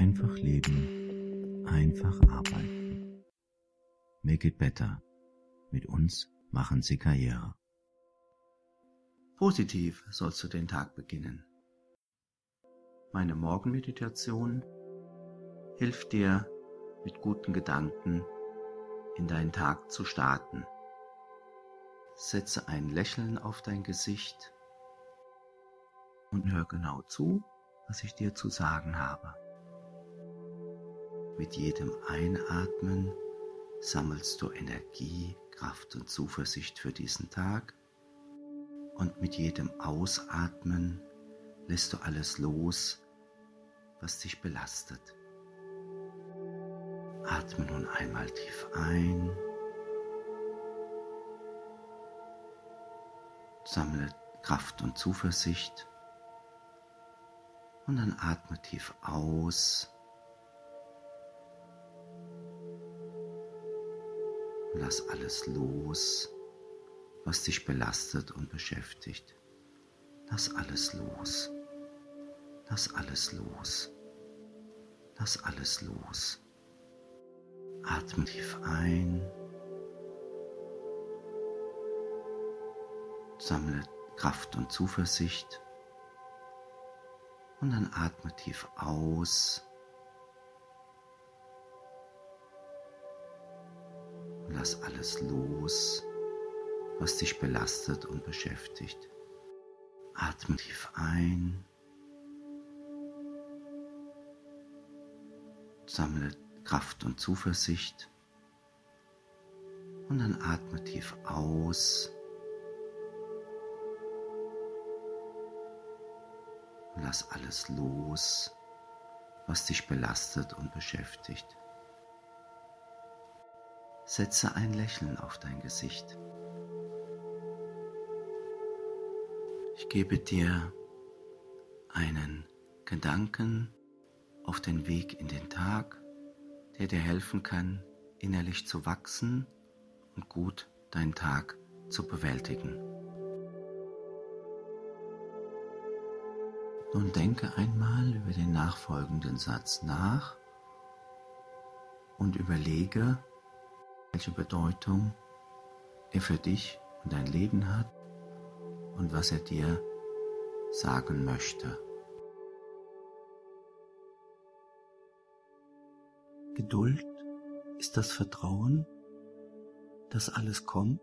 Einfach leben, einfach arbeiten. Make it better. Mit uns machen Sie Karriere. Positiv sollst du den Tag beginnen. Meine Morgenmeditation hilft dir, mit guten Gedanken in deinen Tag zu starten. Setze ein Lächeln auf dein Gesicht und hör genau zu, was ich dir zu sagen habe. Mit jedem Einatmen sammelst du Energie, Kraft und Zuversicht für diesen Tag und mit jedem Ausatmen lässt du alles los, was dich belastet. Atme nun einmal tief ein. Sammle Kraft und Zuversicht. Und dann atme tief aus. Lass alles los, was dich belastet und beschäftigt. Lass alles los. Lass alles los. Lass alles los. Atme tief ein. Sammle Kraft und Zuversicht. Und dann atme tief aus. Lass alles los, was dich belastet und beschäftigt. Atme tief ein. Sammle Kraft und Zuversicht. Und dann atme tief aus. Lass alles los, was dich belastet und beschäftigt. Setze ein Lächeln auf dein Gesicht. Ich gebe dir einen Gedanken auf den Weg in den Tag der dir helfen kann, innerlich zu wachsen und gut deinen Tag zu bewältigen. Nun denke einmal über den nachfolgenden Satz nach und überlege, welche Bedeutung er für dich und dein Leben hat und was er dir sagen möchte. Geduld ist das Vertrauen, dass alles kommt,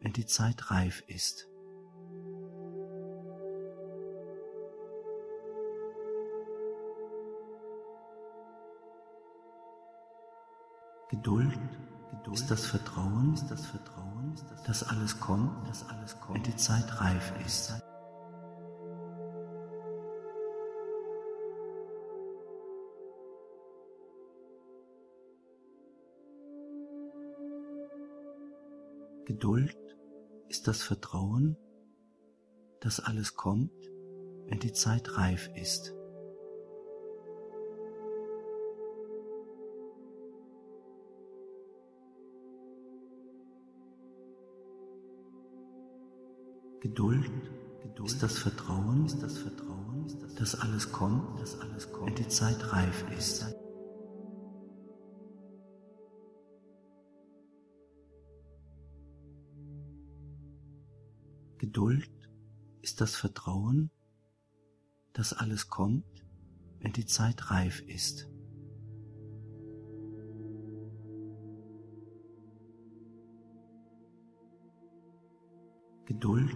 wenn die Zeit reif ist. Geduld, Geduld ist das Vertrauen, dass alles kommt, wenn die Zeit reif ist. Geduld ist das Vertrauen, dass alles kommt, wenn die Zeit reif ist. Geduld, Geduld? Ist das Vertrauen, ist das Vertrauen, dass alles kommt, dass alles kommt, wenn die Zeit reif ist. Geduld? Ist das Vertrauen, dass alles kommt, wenn die Zeit reif ist. Geduld,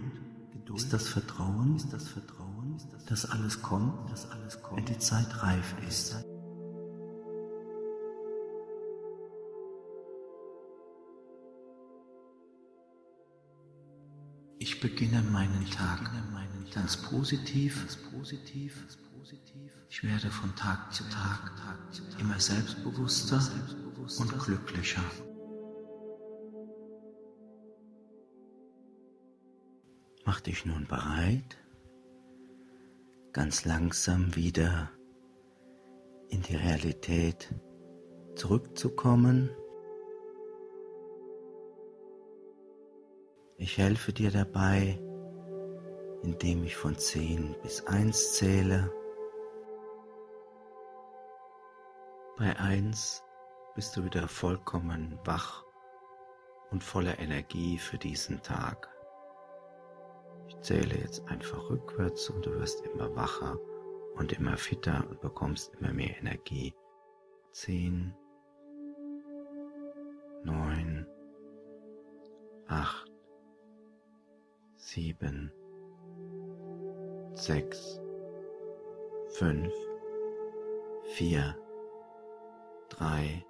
Geduld? Ist das Vertrauen, ist das Vertrauen, dass alles kommt, dass alles kommt, wenn die Zeit reif ist. Ich beginne meinen Tag ganz positiv. Ich werde von Tag zu Tag immer selbstbewusster und glücklicher. Mach dich nun bereit, ganz langsam wieder in die Realität zurückzukommen. Ich helfe dir dabei, indem ich von 10 bis 1 zähle. Bei eins bist du wieder vollkommen wach und voller Energie für diesen Tag. Zähle jetzt einfach rückwärts und du wirst immer wacher und immer fitter und bekommst immer mehr Energie. Zehn, neun, acht, sieben, sechs, fünf, vier, drei,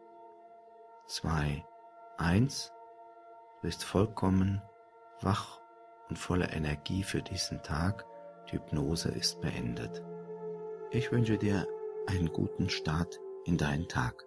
zwei, eins. Du bist vollkommen wach und voller Energie für diesen Tag. Die Hypnose ist beendet. Ich wünsche dir einen guten Start in deinen Tag.